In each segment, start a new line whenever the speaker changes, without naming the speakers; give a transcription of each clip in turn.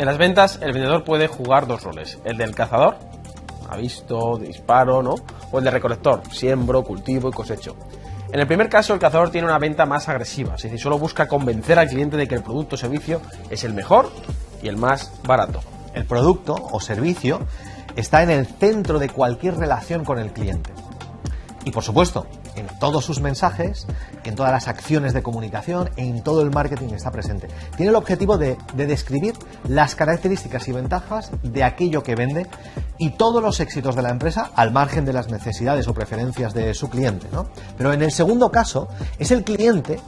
En las ventas, el vendedor puede jugar dos roles: el del cazador, ha visto, disparo, ¿no? O el de recolector, siembro, cultivo y cosecho. En el primer caso, el cazador tiene una venta más agresiva, es decir, solo busca convencer al cliente de que el producto o servicio es el mejor y el más barato.
El producto o servicio está en el centro de cualquier relación con el cliente. Y por supuesto, en todos sus mensajes, en todas las acciones de comunicación, en todo el marketing está presente. Tiene el objetivo de, de, describir las características y ventajas de aquello que vende y todos los éxitos de la empresa al margen de las necesidades o preferencias de su cliente. ¿no? Pero en el segundo caso, es el cliente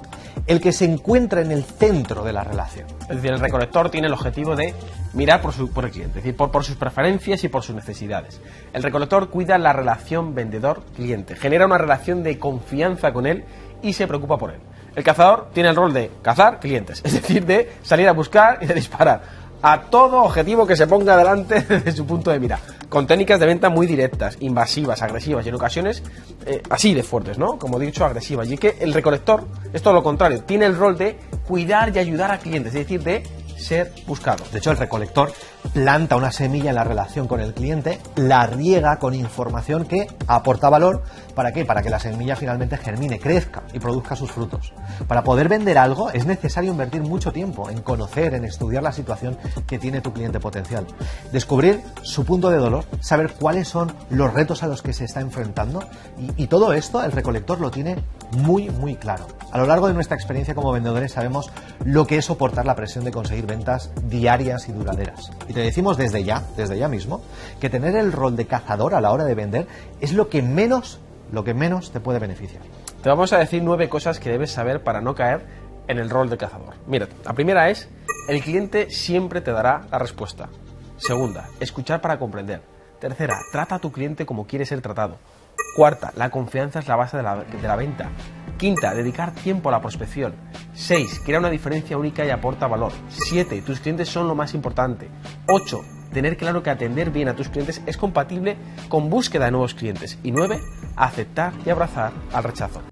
el que se encuentra en el centro de la relación.
Es decir, el recolector tiene el objetivo de mirar por, su, el cliente, es decir, por, por, sus preferencias y por sus necesidades. El recolector cuida la relación vendedor-cliente, genera una relación de confianza con él y se preocupa por él. El cazador tiene el rol de cazar clientes, es decir, de salir a buscar y de disparar a todo objetivo que se ponga delante desde su punto de mira, con técnicas de venta muy directas, invasivas, agresivas y en ocasiones eh, así de fuertes, ¿no? Como he dicho, agresivas. Y que el recolector es todo lo contrario, tiene el rol de cuidar y ayudar a clientes, es decir, de ser buscado.
De hecho, el recolector planta una semilla en la relación con el cliente, la riega con información que aporta valor. ¿Para qué? Para que la semilla finalmente germine, crezca y produzca sus frutos. Para poder vender algo es necesario invertir mucho tiempo en conocer, en estudiar la situación que tiene tu cliente potencial. Descubrir su punto de dolor, saber cuáles son los retos a los que se está enfrentando y, y todo esto el recolector lo tiene muy, muy claro. A lo largo de nuestra experiencia como vendedores sabemos lo que es soportar la presión de conseguir ventas diarias y duraderas. Y te decimos desde ya, desde ya mismo, que tener el rol de cazador a la hora de vender es lo que menos, lo que menos te puede beneficiar.
Te vamos a decir nueve cosas que debes saber para no caer en el rol de cazador. Mira, la primera es, el cliente siempre te dará la respuesta. Segunda, escuchar para comprender. Tercera, trata a tu cliente como quiere ser tratado. Cuarta, la confianza es la base de la, venta. Quinta, dedicar tiempo a la prospección. Seis, crea una diferencia única y aporta valor. Siete, tus clientes son lo más importante. Ocho, tener claro que atender bien a tus clientes es compatible con búsqueda de nuevos clientes. Y nueve, aceptar y abrazar al rechazo.